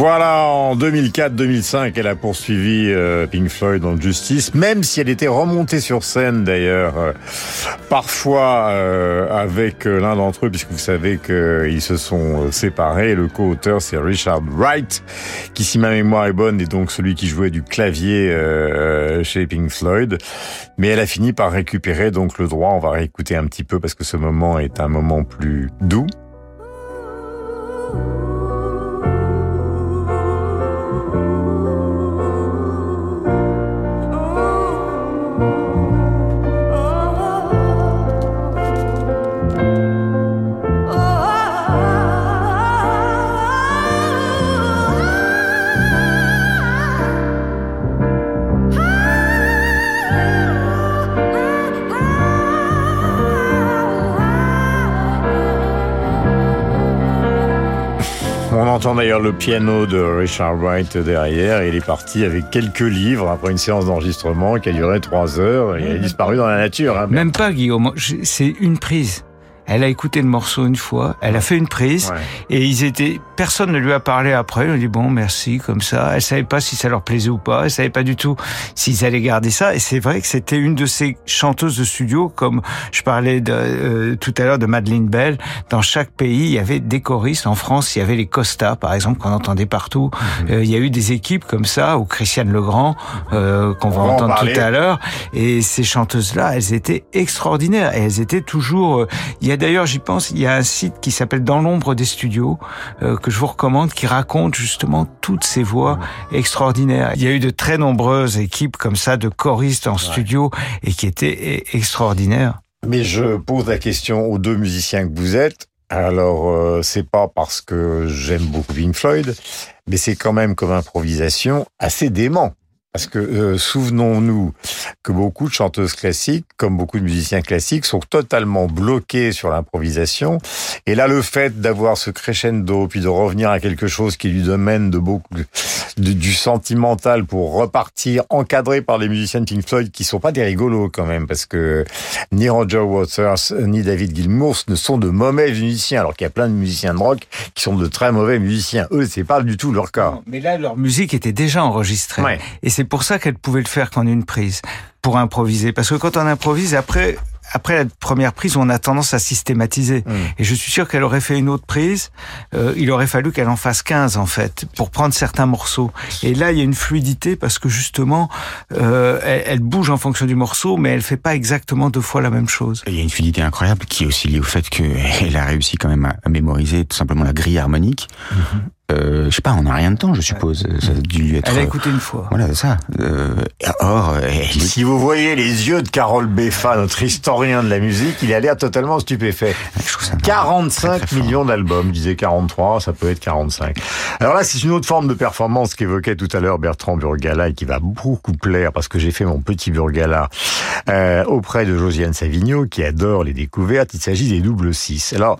Voilà, en 2004-2005, elle a poursuivi euh, Pink Floyd en justice, même si elle était remontée sur scène d'ailleurs, euh, parfois euh, avec euh, l'un d'entre eux, puisque vous savez qu'ils se sont euh, séparés. Le co-auteur, c'est Richard Wright, qui, si ma mémoire est bonne, est donc celui qui jouait du clavier euh, chez Pink Floyd. Mais elle a fini par récupérer donc le droit. On va réécouter un petit peu parce que ce moment est un moment plus doux. Entend d'ailleurs le piano de Richard Wright derrière. Il est parti avec quelques livres après une séance d'enregistrement qui a duré trois heures. Et il a disparu dans la nature. hein. Même pas, Guillaume. C'est une prise. Elle a écouté le morceau une fois, elle a fait une prise, Ouais. et ils étaient, personne ne lui a parlé après. Elle a dit bon, merci, comme ça. Elle savait pas si ça leur plaisait ou pas. Elle savait pas du tout s'ils allaient garder ça. Et c'est vrai que c'était une de ces chanteuses de studio, comme je parlais de, euh, tout à l'heure de Madeleine Bell. Dans chaque pays, il y avait des choristes. En France, il y avait les Costa, par exemple, qu'on entendait partout. Mhm. Euh, il y a eu des équipes comme ça, ou Christiane Legrand, euh, qu'on va en entendre tout à l'heure. Et ces chanteuses-là, elles étaient extraordinaires. Et elles étaient toujours. euh, Il y a d'ailleurs, j'y pense, il y a un site qui s'appelle Dans l'ombre des studios euh, que je vous recommande, qui raconte justement toutes ces voix extraordinaires. Il y a eu de très nombreuses équipes comme ça de choristes en studio et qui étaient extraordinaires. Mais je pose la question aux deux musiciens que vous êtes. Alors, euh, c'est pas parce que j'aime beaucoup Pink Floyd, mais c'est quand même comme improvisation assez dément. Parce que euh, souvenons-nous que beaucoup de chanteuses classiques, comme beaucoup de musiciens classiques, sont totalement bloqués sur l'improvisation. Et là, le fait d'avoir ce crescendo, puis de revenir à quelque chose qui est du domaine de beaucoup de- du sentimental pour repartir, encadré par les musiciens de Pink Floyd, qui sont pas des rigolos quand même, parce que ni Roger Waters ni David Gilmour ne sont de mauvais musiciens, alors qu'il y a plein de musiciens de rock qui sont de très mauvais musiciens. Eux, c'est pas du tout leur cas. Mais là, leur musique était déjà enregistrée. Ouais. Et c'est pour ça qu'elles pouvaient le faire qu'en une prise, pour improviser. Parce que quand on improvise, après, après la première prise, on a tendance à systématiser. Et je suis sûr qu'elle aurait fait une autre prise. euh, il aurait fallu qu'elle en fasse 15, en fait, pour prendre certains morceaux. Et là, il y a une fluidité parce que justement, euh, elle, elle bouge en fonction du morceau, mais elle fait pas exactement deux fois la même chose. Il y a une fluidité incroyable qui est aussi liée au fait qu'elle <laughs> a réussi quand même à, à mémoriser tout simplement la grille harmonique. Euh, je sais pas, en un rien de temps, je suppose. Ça a dû être. Elle a écouté une fois. Voilà, c'est ça. Euh, or, elle- Si vous voyez les yeux de Carole Beffa, notre historien de la musique, il a l'air totalement stupéfait. 45 millions d'albums, je disais 43, ça peut être 45. Alors là, c'est une autre forme de performance qu'évoquait tout à l'heure Bertrand Burgala et qui va beaucoup plaire parce que j'ai fait mon petit Burgala euh, auprès de Josiane Savigno qui adore les découvertes. Il s'agit des double six. Alors,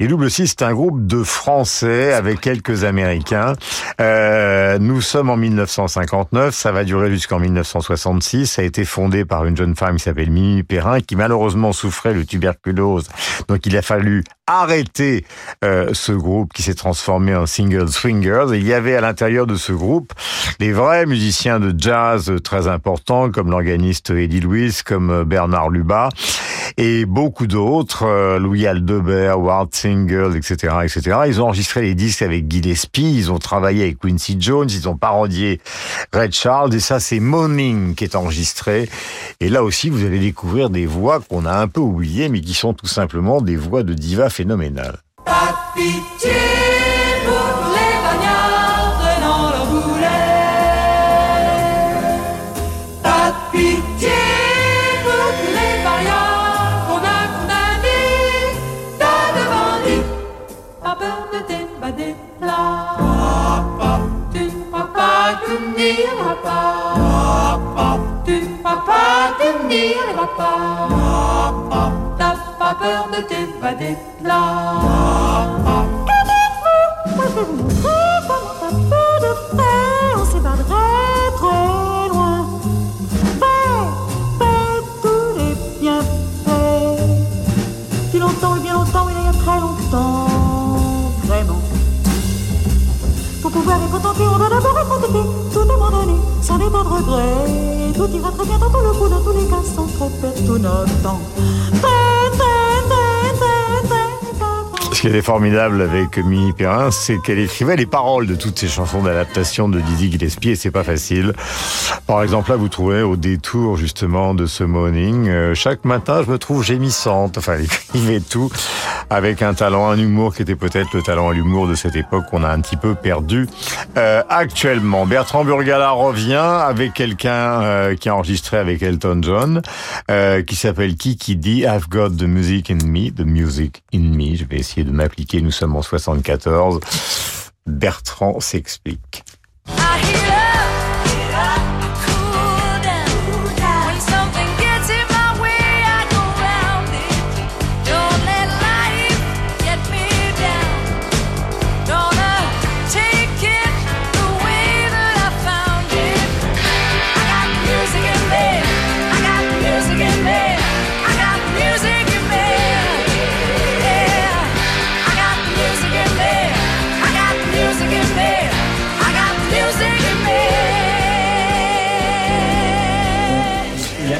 les double six, c'est un groupe de Français avec quelques Américains. Euh, nous sommes en 1959, ça va durer jusqu'en 1966. Ça a été fondé par une jeune femme qui s'appelle Mimi Perrin, qui malheureusement souffrait de tuberculose. Donc il a fallu arrêter euh, ce groupe qui s'est transformé en Single Swingers. Et il y avait à l'intérieur de ce groupe les vrais musiciens de jazz très importants, comme l'organiste Eddie Louis, comme euh, Bernard Lubat, et beaucoup d'autres, Louis Aldebert, Ward Single, etc., etc. Ils ont enregistré les disques avec Guy Ils ont travaillé avec Quincy Jones, ils ont parodié Red Charles, et ça c'est Morning qui est enregistré. Et là aussi, vous allez découvrir des voix qu'on a un peu oubliées, mais qui sont tout simplement des voix de divas phénoménales. Tu n'iras pas. T'as pas peur de t'évader là. On s'évaderait très loin. Fais, fais tous les bienfaits. Depuis longtemps, et bien longtemps, il y a très longtemps, vraiment. Pour pouvoir y contenter, on doit d'abord être entêté, abandonné, sans les moindres regrets. Tout ira très bien tout le coup, dans tous les cas, sans trop perdre tout notre temps. Qui était formidable avec Mimi Perrin, c'est qu'elle écrivait les paroles de toutes ces chansons d'adaptation de Dizzy Gillespie et c'est pas facile. Par exemple, là, vous trouvez au détour justement de ce morning, euh, chaque matin, je me trouve gémissante. Enfin, elle écrivait tout avec un talent, un humour qui était peut-être le talent à l'humour de cette époque qu'on a un petit peu perdu euh, actuellement. Bertrand Burgala revient avec quelqu'un euh, qui a enregistré avec Elton John, euh, qui s'appelle Kiki D. I've got the music in me, the music in me. Je vais essayer de m'appliquer. Nous sommes en 74. Bertrand s'explique.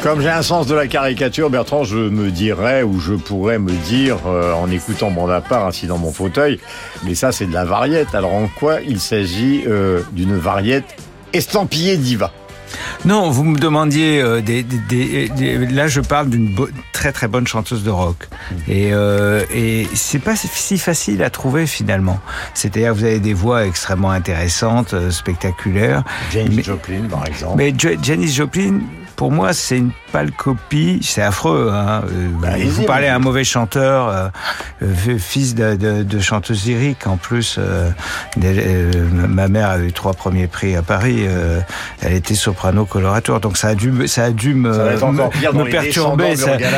Comme j'ai un sens de la caricature, Bertrand, je me dirais ou je pourrais me dire euh, en écoutant bande à part assis dans mon fauteuil, mais ça c'est de la variette. Alors en quoi il s'agit euh, d'une variette estampillée diva? Non, vous me demandiez euh, des, des- des- des- là je parle d'une très très bonne chanteuse de rock et euh, et c'est pas si facile à trouver finalement. C'est-à-dire vous avez des voix extrêmement intéressantes, euh, spectaculaires. Janis Joplin par exemple. Mais Jo- Janis Joplin, pour moi, c'est une pâle copie. C'est affreux. Hein. Euh, allez-y, vous parlez à un mauvais chanteur, euh, euh, fils de, de, de chanteuse lyrique. En plus, euh, ma mère a eu trois premiers prix à Paris. euh, elle était soprano colorature, donc ça a dû, me- ça a dû me, perturber.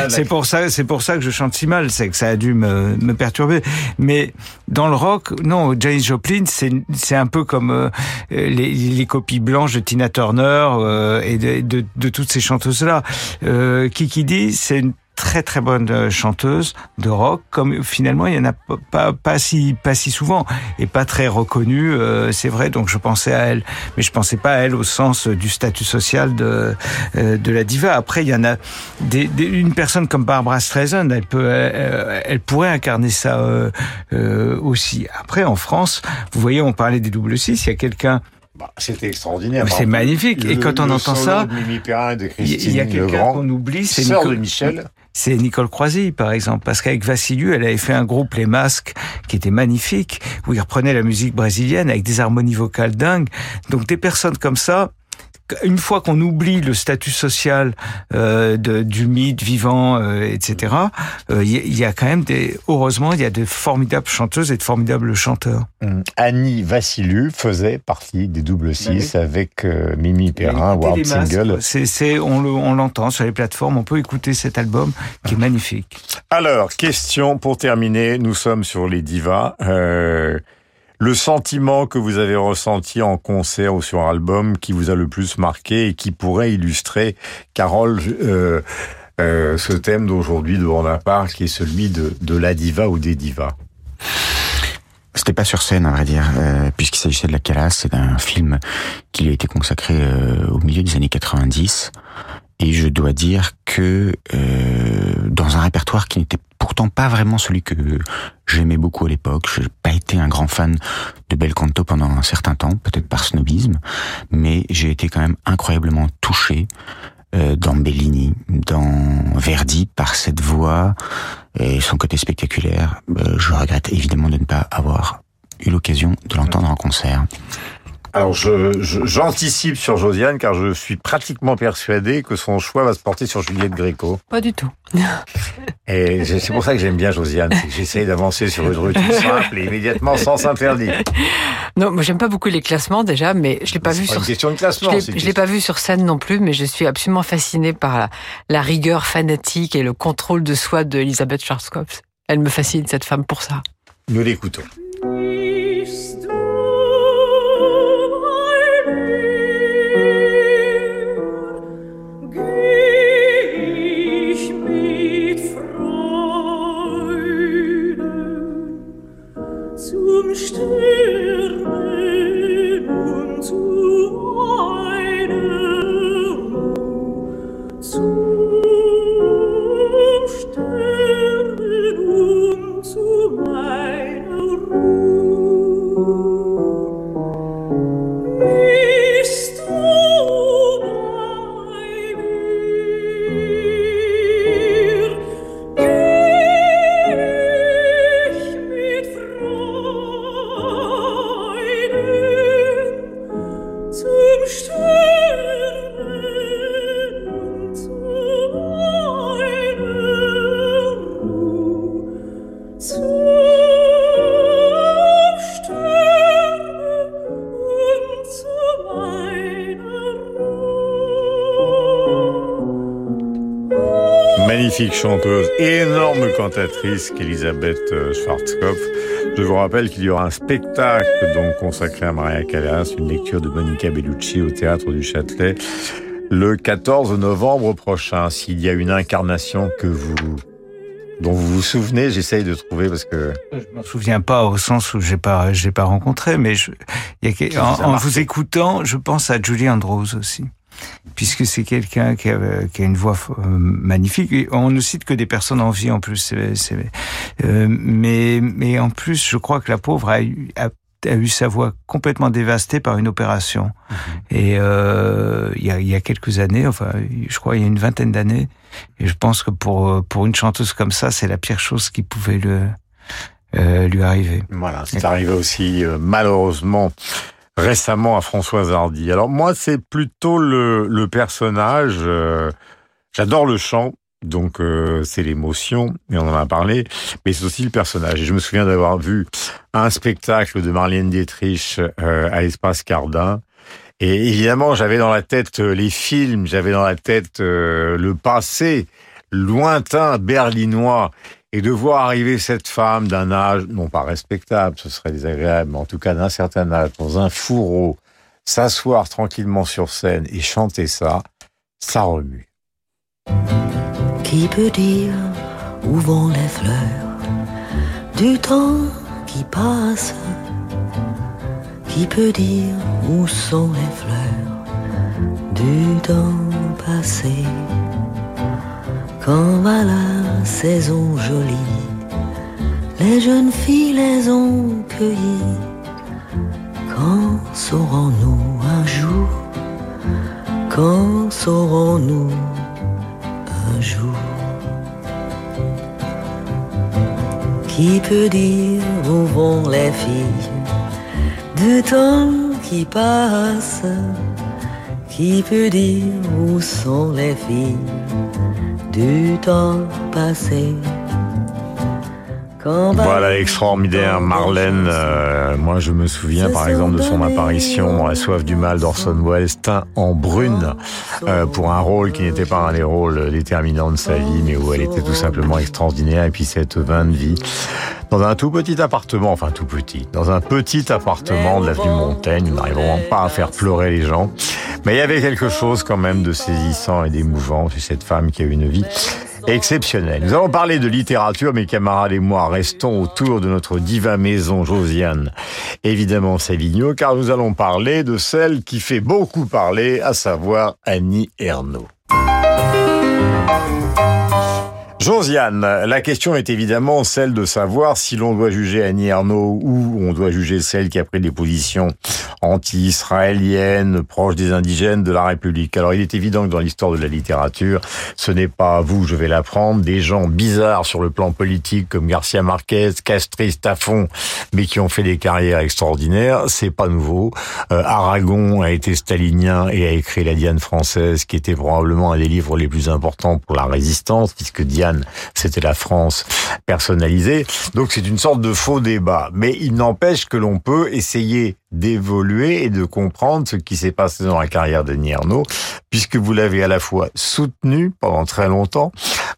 C'est pour ça, c'est pour ça que je chante si mal. C'est que ça a dû me, me perturber. Mais dans le rock, non, Janis Joplin, c'est un peu comme les, les copies blanches de Tina Turner et de, toutes ces chanteuses-là. Euh, Kiki D, c'est une très très bonne euh, chanteuse de rock. Comme finalement il y en a pas pas, si pas si souvent et pas très reconnue euh, c'est vrai. Donc je pensais à elle. Mais je pensais pas à elle au sens du statut social de euh, de la diva. Après il y en a des, des- une personne comme Barbara Streisand elle peut elle pourrait incarner ça euh, euh, aussi. Après en France vous voyez on parlait des double six. Il y a quelqu'un Bah, C'était extraordinaire. C'est magnifique. Et quand on entend ça, il y a- quelqu'un qu'on oublie, c'est sœur Nico- de Michel. c'est Nicole Croisy, par exemple, parce qu'avec Vassiliou, elle avait fait un groupe Les Masques qui était magnifique, où il reprenait la musique brésilienne avec des harmonies vocales dingues. Donc des personnes comme ça, une fois qu'on oublie le statut social euh, de, du mythe vivant, euh, etc., il euh, y, y, a quand même des, heureusement, il y a de formidables chanteuses et de formidables chanteurs. Hum, Annie Vassilu faisait partie des double six ben oui. avec Mimi Perrin, World Single. C'est, on l'entend sur les plateformes, on peut écouter cet album qui est magnifique. Alors, question pour terminer, nous sommes sur les divas. Le sentiment que vous avez ressenti en concert ou sur album qui vous a le plus marqué et qui pourrait illustrer, Carole, euh, euh, ce thème d'aujourd'hui de Bonaparte qui est celui de, la diva ou des divas? C'était pas sur scène, à vrai dire, euh, puisqu'il s'agissait de La Calas. C'est un film qui a été consacré euh, au milieu des années 90. Et je dois dire que euh, dans un répertoire qui n'était pourtant pas vraiment celui que j'aimais beaucoup à l'époque, je n'ai pas été un grand fan de Bel Canto pendant un certain temps, peut-être par snobisme, mais j'ai été quand même incroyablement touché euh, dans Bellini, dans Verdi, par cette voix et son côté spectaculaire. Euh, je regrette évidemment de ne pas avoir eu l'occasion de l'entendre en concert. Alors, je, j'anticipe sur Josiane car je suis pratiquement persuadé que son choix va se porter sur Juliette Gréco. Pas du tout. <laughs> Et c'est pour ça que j'aime bien Josiane, c'est que j'essaye d'avancer sur une route <laughs> simple et immédiatement sans interdit. Non, moi j'aime pas beaucoup les classements déjà, mais je l'ai pas vu pas sur. Une question de classement. Je l'ai, je l'ai pas vu sur scène non plus, mais je suis absolument fascinée par la, la rigueur fanatique et le contrôle de soi de Elisabeth Schwarzkopf. Elle me fascine cette femme pour ça. Nous l'écoutons. qu'Elisabeth euh, Schwarzkopf. Je vous rappelle qu'il y aura un spectacle donc consacré à Maria Callas, une lecture de Monica Bellucci au théâtre du Châtelet le 14 novembre prochain. S'il y a une incarnation que vous dont vous vous souvenez, j'essaye de trouver parce que je m'en souviens pas au sens où j'ai pas j'ai pas rencontré, mais je, y a, en, en vous écoutant, je pense à Julie Andrews aussi puisque c'est quelqu'un qui a, qui a, une voix euh, magnifique. Et on ne cite que des personnes en vie en plus. Euh, mais, mais en plus, je crois que la pauvre a eu, a, a eu sa voix complètement dévastée par une opération. Mmh. Et euh, il, y a, il y a quelques années, enfin, je crois il y a une vingtaine d'années, et je pense que pour, pour une chanteuse comme ça, c'est la pire chose qui pouvait le, euh, lui arriver. Voilà, c'est arrivé aussi euh, malheureusement récemment à Françoise Hardy. Alors moi, c'est plutôt le, personnage. Euh, J'adore le chant, donc euh, c'est l'émotion, et on en a parlé, mais c'est aussi le personnage. Et je me souviens d'avoir vu un spectacle de Marlène Dietrich euh, à l'Espace Cardin. Et évidemment, j'avais dans la tête les films, j'avais dans la tête le passé lointain berlinois et de voir arriver cette femme d'un âge, non pas respectable, ce serait désagréable, mais en tout cas d'un certain âge, dans un fourreau, s'asseoir tranquillement sur scène et chanter ça, ça remue. Qui peut dire où vont les fleurs du temps qui passe? Qui peut dire où sont les fleurs du temps passé? Quand va la saison jolie, les jeunes filles les ont cueillies. Quand saurons-nous un jour Quand saurons-nous un jour? Qui peut dire où vont les filles? Du temps qui passe Qui peut dire où sont les filles? Du temps passé Voilà l'extraordinaire Marlène. Euh, moi, je me souviens par exemple de son apparition dans La soif du mal d'Orson Welles, teint en brune, euh, pour un rôle qui n'était pas un des rôles déterminants de sa vie, mais où elle était tout simplement extraordinaire. Et puis cette vain de vie dans un tout petit appartement, enfin tout petit, dans un petit appartement de l'avenue Montaigne. Nous n'arriverons pas à faire pleurer les gens, mais il y avait quelque chose quand même de saisissant et d'émouvant chez cette femme qui a eu une vie exceptionnelle. Nous allons parler de littérature, mes camarades et moi restons autour de notre diva maison Josiane, évidemment Savigno, car nous allons parler de celle qui fait beaucoup parler, à savoir Annie Ernaux. Josiane, la question est évidemment celle de savoir si l'on doit juger Annie Ernaux ou on doit juger celle qui a pris des positions anti-israéliennes, proches des indigènes de la République. Alors il est évident que dans l'histoire de la littérature, ce n'est pas vous, je vais l'apprendre, des gens bizarres sur le plan politique comme Garcia Marquez, castriste à fond, mais qui ont fait des carrières extraordinaires, c'est pas nouveau. Euh, Aragon a été stalinien et a écrit La Diane française, qui était probablement un des livres les plus importants pour la résistance, puisque Diane c'était la France personnalisée. Donc c'est une sorte de faux débat. Mais il n'empêche que l'on peut essayer d'évoluer et de comprendre ce qui s'est passé dans la carrière de Nierno, puisque vous l'avez à la fois soutenu pendant très longtemps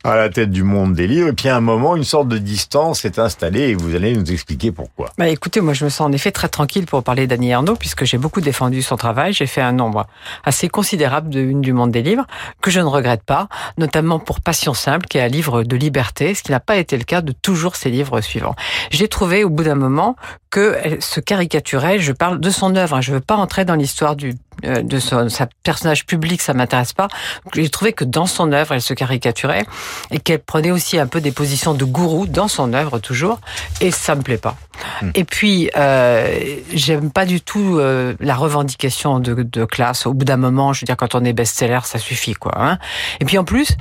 à la tête du monde des livres, et puis à un moment, une sorte de distance s'est installée, et vous allez nous expliquer pourquoi. Bah écoutez, moi je me sens en effet très tranquille pour parler d'Annie Ernaux, puisque j'ai beaucoup défendu son travail, j'ai fait un nombre assez considérable de une du monde des livres, que je ne regrette pas, notamment pour Passion simple, qui est un livre de liberté, ce qui n'a pas été le cas de toujours ses livres suivants. J'ai trouvé au bout d'un moment que se caricaturait, je parle de son œuvre, hein, je veux pas entrer dans l'histoire du euh, de son, sa personnage public, ça m'intéresse pas. J'ai trouvé que dans son œuvre, elle se caricaturait et qu'elle prenait aussi un peu des positions de gourou dans son œuvre toujours, et ça me plaît pas. Hmm. Et puis, euh, j'aime pas du tout euh, la revendication de, de classe. Au bout d'un moment, je veux dire, quand on est best-seller, ça suffit, quoi. Hein. Et puis en plus,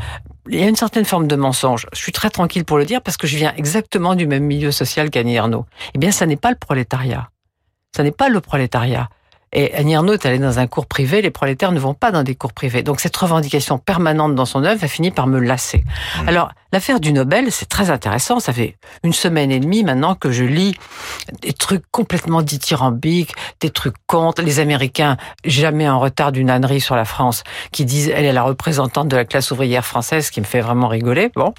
il y a une certaine forme de mensonge. Je suis très tranquille pour le dire parce que je viens exactement du même milieu social qu'Annie Ernaux. Eh bien, ça n'est pas le prolétariat. Ça n'est pas le prolétariat. Et Annie Ernaux est allée dans un cours privé, les prolétaires ne vont pas dans des cours privés. Donc cette revendication permanente dans son œuvre a fini par me lasser. Alors, l'affaire du Nobel, c'est très intéressant. Ça fait une semaine et demie maintenant que je lis des trucs complètement dithyrambiques, des trucs contre les Américains, jamais en retard d'une ânerie sur la France, qui disent elle est la représentante de la classe ouvrière française, ce qui me fait vraiment rigoler. Bon.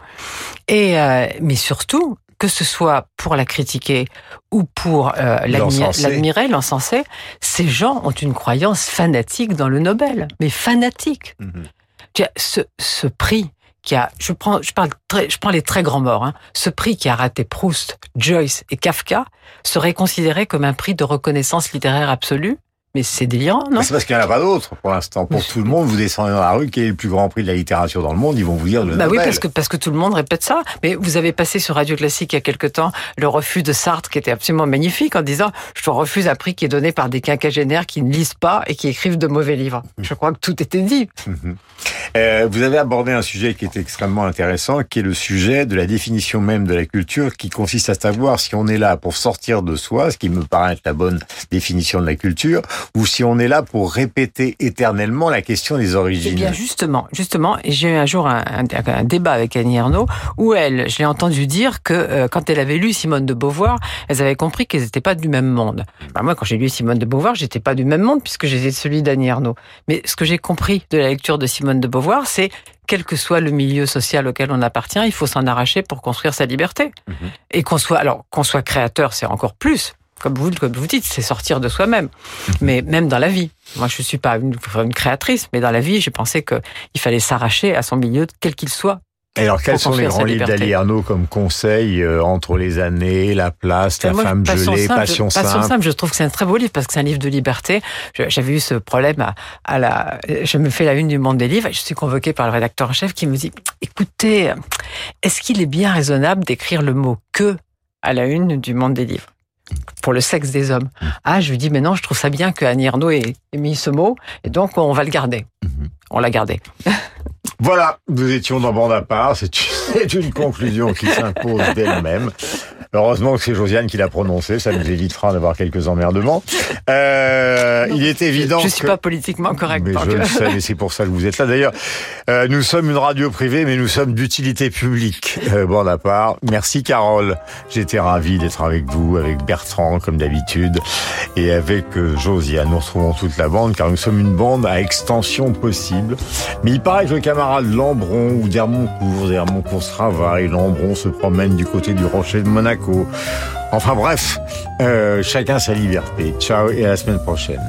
Et, euh, mais surtout, que ce soit pour la critiquer ou pour euh, l'admirer, l'encenser, ces gens ont une croyance fanatique dans le Nobel, mais fanatique. Tu vois, Ce, ce prix qui a, je prends, je parle, très, je prends les très grands morts, hein, ce prix qui a raté Proust, Joyce et Kafka serait considéré comme un prix de reconnaissance littéraire absolue. Mais c'est délirant, non? C'est parce qu'il n'y en a pas d'autres pour l'instant. Pour tout le monde, vous descendez dans la rue, quel est le plus grand prix de la littérature dans le monde Ils vont vous dire le Bah oui, Nobel. parce que, parce que tout le monde répète ça. Mais vous avez passé sur Radio Classique il y a quelque temps le refus de Sartre qui était absolument magnifique en disant je refuse un prix qui est donné par des quinquagénaires qui ne lisent pas et qui écrivent de mauvais livres. Je crois que tout était dit. Euh, vous avez abordé un sujet qui est extrêmement intéressant, qui est le sujet de la définition même de la culture, qui consiste à savoir si on est là pour sortir de soi, ce qui me paraît être la bonne définition de la culture, ou si on est là pour répéter éternellement la question des Eh origines. bien, justement, justement, j'ai eu un jour un, un- un débat avec Annie Ernaux où elle, je l'ai entendu dire que euh, quand elle avait lu Simone de Beauvoir, elles avaient compris qu'elles n'étaient pas du même monde. Bah, moi, quand j'ai lu Simone de Beauvoir, j'étais pas du même monde puisque j'étais celui d'Annie Ernaux. Mais ce que j'ai compris de la lecture de Simone de Beauvoir, c'est quel que soit le milieu social auquel on appartient, il faut s'en arracher pour construire sa liberté. Et qu'on soit, alors, qu'on soit créateur, c'est encore plus. Comme vous, comme vous dites, c'est sortir de soi-même. Mais même dans la vie. Moi, je suis pas une, une créatrice, mais dans la vie, j'ai pensé qu'il fallait s'arracher à son milieu, quel qu'il soit. Alors, quels sont les grands livres d'Ali Ernaux comme conseils euh, entre les années, la place, la Moi, femme Passion gelée, simple, passion Passion simple je trouve que c'est un très beau livre parce que c'est un livre de liberté. J'avais eu ce problème à, à la. Je me fais la une du Monde des livres et je suis convoquée par le rédacteur en chef qui me dit "Écoutez, est-ce qu'il est bien raisonnable d'écrire le mot que à la une du Monde des livres? Pour le sexe des hommes Ah, je lui dis mais non, je trouve ça bien que Annie Ernaux ait, ait mis ce mot et donc on va le garder. On l'a gardé. <laughs> Voilà, nous étions dans Bande à part. C'est une <laughs> conclusion qui s'impose d'elle-même. Heureusement que c'est Josiane qui l'a prononcé, ça nous évitera d'avoir quelques emmerdements. Euh, il est évident Je suis que- pas politiquement correct. mais je le sais, et c'est pour ça que vous êtes là. D'ailleurs, euh, nous sommes une radio privée, mais nous sommes d'utilité publique. Euh, bon, à part. Merci Carole. J'étais ravi d'être avec vous, avec Bertrand, comme d'habitude, et avec euh, Josiane. Nous retrouvons toute la bande, car nous sommes une bande à extension possible. Mais il paraît que le camarade Lambron ou d'Hermoncourt, d'Hermoncourt se travaille, Lambron se promène du côté du rocher de Enfin bref, euh, chacun sa liberté. Ciao et à la semaine prochaine.